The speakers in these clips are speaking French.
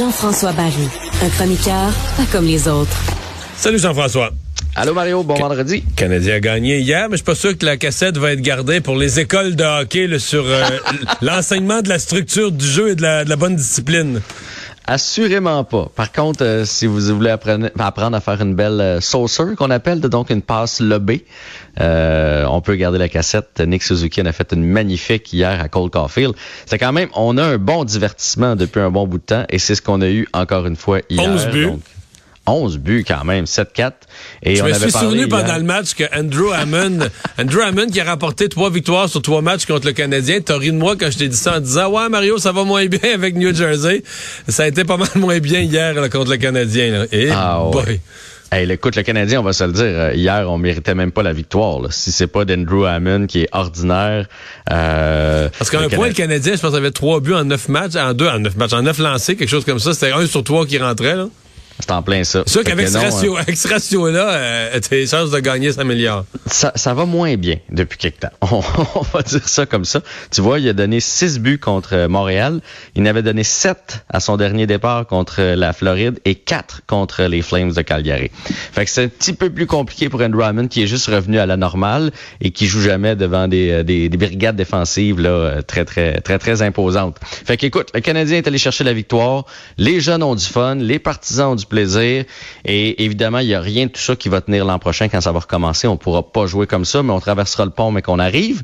Jean-François Barry, un chroniqueur pas comme les autres. Salut Jean-François. Allô Mario, bon vendredi. Canadien a gagné hier, mais je suis pas sûr que la cassette va être gardée pour les écoles de hockey là, sur euh, l'enseignement de la structure du jeu et de la, de la bonne discipline. Assurément pas. Par contre, euh, si vous voulez apprendre, apprendre à faire une belle euh, saucer, qu'on appelle donc une passe lobée, euh, on peut garder la cassette. Nick Suzuki en a fait une magnifique hier à Cole Caulfield. C'est quand même, on a un bon divertissement depuis un bon bout de temps et c'est ce qu'on a eu encore une fois hier. 11 buts. Donc, 11 buts quand même, 7-4. Et Je on me avait suis souvenu hier- pendant le match que Andrew Hammond, Andrew Hammond qui a remporté trois victoires sur trois matchs contre le Canadien, t'as ri de moi quand je t'ai dit ça en disant ouais Mario ça va moins bien avec New Jersey. Ça a été pas mal moins bien hier là, contre le Canadien. Là. Et Ah, ouais. boy. Hey, écoute, le Canadien, on va se le dire, euh, hier, on méritait même pas la victoire. là. Si c'est pas d'Andrew Hammond qui est ordinaire. Euh, Parce qu'à un point, le Cana- Canadien, je pense, avait trois buts en neuf matchs, en deux, en neuf matchs, en neuf lancés, quelque chose comme ça. C'était un sur trois qui rentrait. Là. C'est en plein ça. C'est sûr qu'avec que ce ratio, ratio-là, euh, tes chances de gagner s'améliorent. Ça, ça va moins bien depuis quelque temps. On, on va dire ça comme ça. Tu vois, il a donné six buts contre euh, Montréal. Il en avait donné sept à son dernier départ contre euh, la Floride et quatre contre les Flames de Calgary. Fait que c'est un petit peu plus compliqué pour Andrew Hammond qui est juste revenu à la normale et qui joue jamais devant des, euh, des, des brigades défensives là, euh, très, très, très, très imposantes. Fait qu'écoute, le Canadien est allé chercher la victoire. Les jeunes ont du fun. Les partisans ont du plaisir. Et évidemment, il n'y a rien de tout ça qui va tenir l'an prochain quand ça va recommencer. On pourra pas jouer comme ça, mais on traversera le pont, mais qu'on arrive.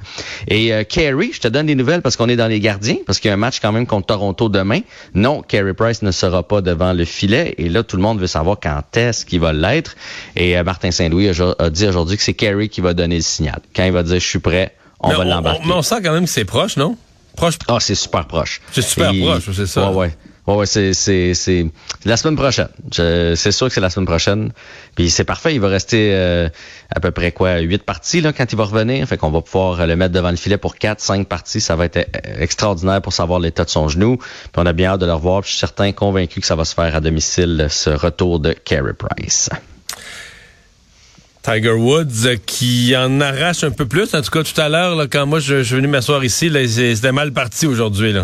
Et euh, Carey, je te donne des nouvelles parce qu'on est dans les gardiens, parce qu'il y a un match quand même contre Toronto demain. Non, Carey Price ne sera pas devant le filet. Et là, tout le monde veut savoir quand est-ce qu'il va l'être. Et euh, Martin Saint-Louis a, a dit aujourd'hui que c'est Carey qui va donner le signal. Quand il va dire je suis prêt, on Mais va l'embarquer. mais on sent quand même que c'est proche, non? Proche. Ah, c'est super proche. C'est super Et- proche, c'est ça. Ouais, ouais. Ouais, ouais, c'est, c'est, c'est la semaine prochaine. C'est sûr que c'est la semaine prochaine. Puis c'est parfait. Il va rester euh, à peu près quoi, huit parties là, quand il va revenir. Fait qu'on va pouvoir euh, le mettre devant le filet pour quatre, cinq parties. Ça va être euh, extraordinaire pour savoir l'état de son genou. Puis on a bien hâte de le revoir. Je suis certain, convaincu que ça va se faire à domicile, ce retour de Carey Price. Tiger Woods euh, qui en arrache un peu plus. En tout cas, tout à l'heure, quand moi je, suis venu m'asseoir ici, c'était mal parti aujourd'hui.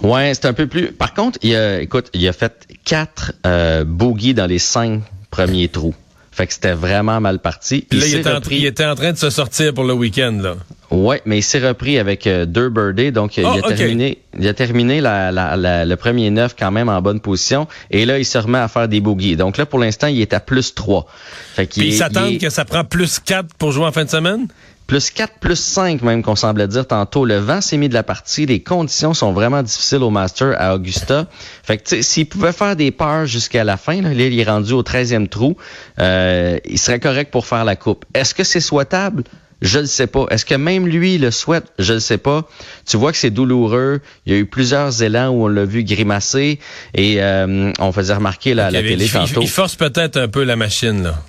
Ouais, c'est un peu plus. Par contre, il a, écoute, il a fait quatre euh, dans les cinq premiers trous. Fait que c'était vraiment mal parti. Puis là, il était, en, repris- il était en train de se sortir pour le week-end. Là. Ouais, mais il s'est repris avec euh, deux birdies, donc euh, Ah, il, a terminé, il a terminé la, la- la- le premier neuf quand même en bonne position. Et là, il se remet à faire des bogeys. Donc là, pour l'instant, il est à plus 3. Fait qu'il Puis ils s'attendent est que ça prend plus 4 pour jouer en fin de semaine? Plus 4, plus 5 même qu'on semblait dire tantôt. Le vent s'est mis de la partie. Les conditions sont vraiment difficiles au Master à Augusta. Fait que s'il pouvait faire des peurs jusqu'à la fin, là, là, il est rendu au 13e trou, euh, il serait correct pour faire la coupe. Est-ce que c'est souhaitable? Je ne sais pas. Est-ce que même lui le souhaite? Je ne sais pas. Tu vois que c'est douloureux. Il y a eu plusieurs élans où on l'a vu grimacer et euh, on faisait remarquer là, à la télé il, tantôt. il force peut-être un peu la machine. Là.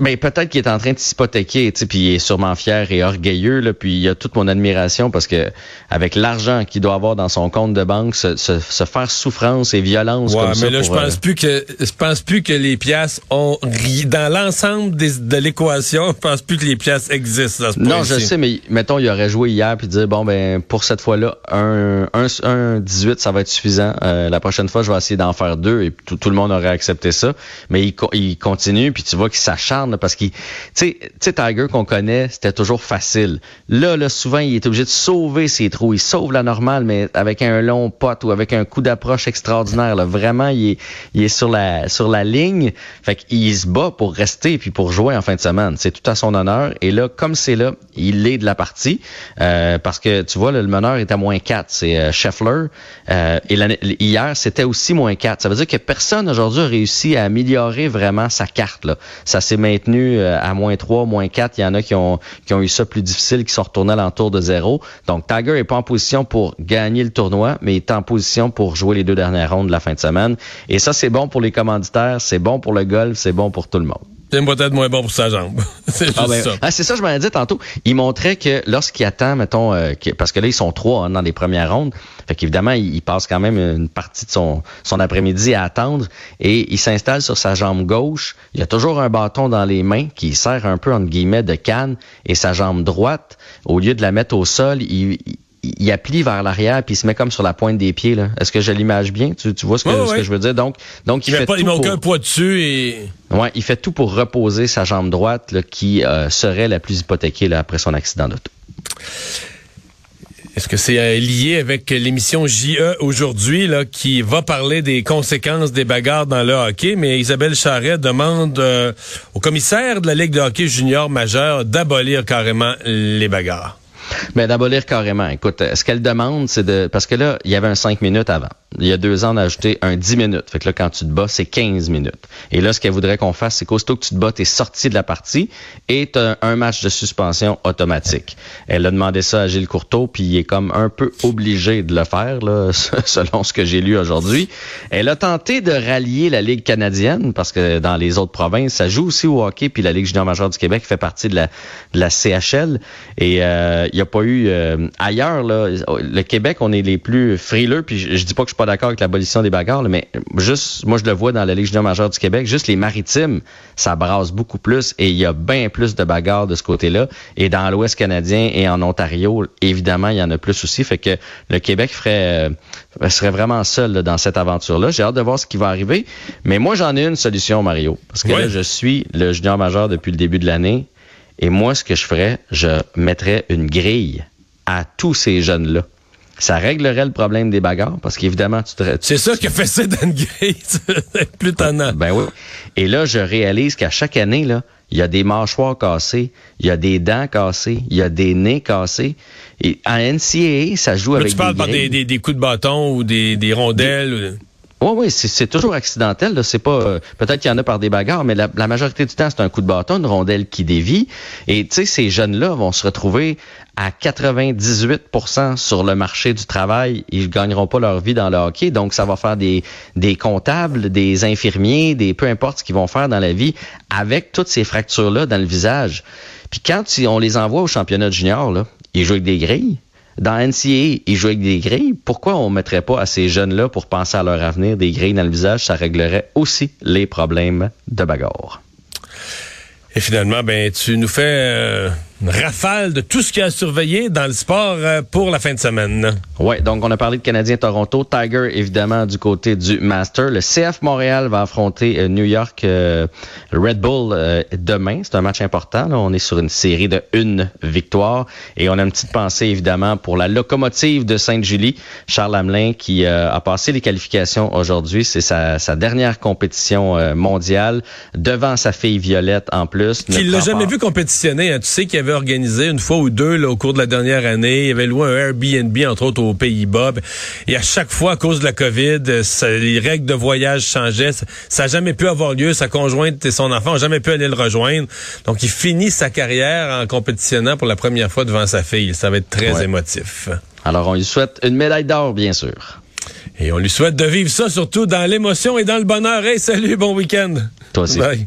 Mais peut-être qu'il est en train de s'hypothéquer, tu sais, puis il est sûrement fier et orgueilleux, là, puis il a toute mon admiration parce que avec l'argent qu'il doit avoir dans son compte de banque, se, se- se faire souffrance et violence Ouais, comme mais ça. là, je pour, pense euh, plus que je pense plus que les pièces ont ri- dans l'ensemble de l'équation. Je pense plus que les pièces existent. Non, je sais, mais mettons, il aurait joué hier puis dire bon ben pour cette fois-là, un, un, un 18, ça va être suffisant. Euh, la prochaine fois, je vais essayer d'en faire deux et tout, tout le monde aurait accepté ça. Mais il, il continue puis tu vois ça s'acharne parce qu'il, tu sais, Tiger qu'on connaît, c'était toujours facile. Là, là, souvent, il est obligé de sauver ses trous. Il sauve la normale, mais avec un long pot ou avec un coup d'approche extraordinaire. Là. Vraiment, il est, il est sur la sur la ligne. Fait qu'il se bat pour rester puis pour jouer en fin de semaine. C'est tout à son honneur. Et là, comme c'est là, il est de la partie euh, parce que tu vois, le meneur est à moins 4. C'est euh, Scheffler. Euh, et hier, c'était aussi moins 4. Ça veut dire que personne aujourd'hui a réussi à améliorer vraiment sa carte. Là. S'est maintenu euh, à moins 3, moins 4. Il y en a qui ont, qui ont eu ça plus difficile, qui sont retournés à l'entour de zéro. Donc, Tiger est pas en position pour gagner le tournoi, mais il est en position pour jouer les deux dernières rondes de la fin de semaine. Et ça, c'est bon pour les commanditaires, c'est bon pour le golf, c'est bon pour tout le monde. C'est peut-être moins bon pour sa jambe. c'est juste ah ben, ça. Ah, c'est ça, je m'en ai dit tantôt. Il montrait que lorsqu'il attend, mettons, euh, parce que là, ils sont trois hein, dans les premières rondes. Fait qu'évidemment, il, il, passe quand même une partie de son, son après-midi à attendre et il s'installe sur sa jambe gauche. Il a toujours un bâton dans les mains qui sert un peu, entre guillemets, de canne et sa jambe droite, au lieu de la mettre au sol, il, il applique vers l'arrière puis il se met comme sur la pointe des pieds. Est-ce que je l'image bien? Tu, tu, vois ce que, ce je veux dire? Donc donc il, il fait pas, tout il met pour... aucun poids dessus et ouais il fait tout pour reposer sa jambe droite là, qui euh, serait la plus hypothéquée là, après son accident d'auto. Est-ce que c'est euh, lié avec l'émission JE aujourd'hui là qui va parler des conséquences des bagarres dans le hockey? Mais Isabelle Charret demande euh, au commissaire de la Ligue de hockey junior majeur d'abolir carrément les bagarres. Mais ben, d'abolir carrément. Écoute, ce qu'elle demande, c'est de. Parce que là, il y avait un 5 minutes avant. Il y a deux ans, on a ajouté un 10 minutes. Fait que là, quand tu te bats, c'est 15 minutes. Et là, ce qu'elle voudrait qu'on fasse, c'est qu'aussitôt que tu te bats, tu es sorti de la partie et tu as un match de suspension automatique. Elle a demandé ça à Gilles Courteau, puis il est comme un peu obligé de le faire, là, selon ce que j'ai lu aujourd'hui. Elle a tenté de rallier la Ligue canadienne, parce que dans les autres provinces, ça joue aussi au hockey, puis la Ligue junior majeure du Québec fait partie de la, de la CHL. Et euh, il n'y a pas eu euh, ailleurs, là, le Québec, on est les plus frileux, puis je, je dis pas que je suis pas d'accord avec l'abolition des bagarres, là, mais juste, moi je le vois dans la Ligue junior majeure du Québec, juste les maritimes, ça brasse beaucoup plus et il y a bien plus de bagarres de ce côté-là. Et dans l'Ouest canadien et en Ontario, évidemment, il y en a plus aussi. Fait que le Québec ferait euh, serait vraiment seul là, dans cette aventure-là. J'ai hâte de voir ce qui va arriver. Mais moi, j'en ai une solution, Mario. Parce que là, je suis le junior majeur depuis le début de l'année. Et moi, ce que je ferais, je mettrais une grille à tous ces jeunes-là. Ça réglerait le problème des bagarres parce qu'évidemment, tu te, C'est ça que fait ça Dan Gray. C'est plus tannant. ben oui. Et là, je réalise qu'à chaque année, là, il y a des mâchoires cassées, il y a des dents cassées, il y a des nez cassés. Et en NCAA, ça joue Là, avec tu parles des par des, grilles. des, des coups de bâton ou des, des rondelles. ou- Oui, oui, c'est toujours accidentel. C'est pas euh, peut-être qu'il y en a par des bagarres, mais la, majorité du temps, c'est un coup de bâton, une rondelle qui dévie. Et tu sais, ces jeunes-là vont se retrouver à 98% sur le marché du travail. Ils gagneront pas leur vie dans le hockey, donc ça va faire des des comptables, des infirmiers, des peu importe ce qu'ils vont faire dans la vie avec toutes ces fractures-là dans le visage. Puis quand on les envoie au championnat junior, là, ils jouent avec des grilles. Dans NCAA, ils jouent avec des grilles. Pourquoi on mettrait pas à ces jeunes-là pour penser à leur avenir des grilles dans le visage? Ça réglerait aussi les problèmes de bagarre. Et finalement, ben, tu nous fais euh, une rafale de tout ce qu'il y a à surveiller dans le sport euh, pour la fin de semaine. Ouais, donc on a parlé de Canadien Toronto, Tiger évidemment du côté du Master. Le CF Montréal va affronter euh, New York euh, Red Bull euh, demain. C'est un match important. là. On est sur une série de une victoire et on a une petite pensée évidemment pour la locomotive de Sainte-Julie, Charles Hamelin qui euh, a passé les qualifications aujourd'hui. C'est sa, sa dernière compétition mondiale devant sa fille Violette en plus. Qui l'a jamais vu compétitionner. hein. Tu sais qu'il avait organisé une fois ou deux là, au cours de la dernière année. Il avait loué un Airbnb, entre autres, aux Pays-Bas. Et à chaque fois, à cause de la COVID, euh, ça- les règles de voyage changeaient. Ça n'a jamais pu avoir lieu. Sa conjointe et son enfant n'ont jamais pu aller le rejoindre. Donc, il finit sa carrière en compétitionnant pour la première fois devant sa fille. Ça va être très Ouais. émotif. Alors on lui souhaite une médaille d'or bien sûr. Et on lui souhaite de vivre ça, surtout dans l'émotion et dans le bonheur. Hey, salut, bon week-end. Toi aussi. Bye.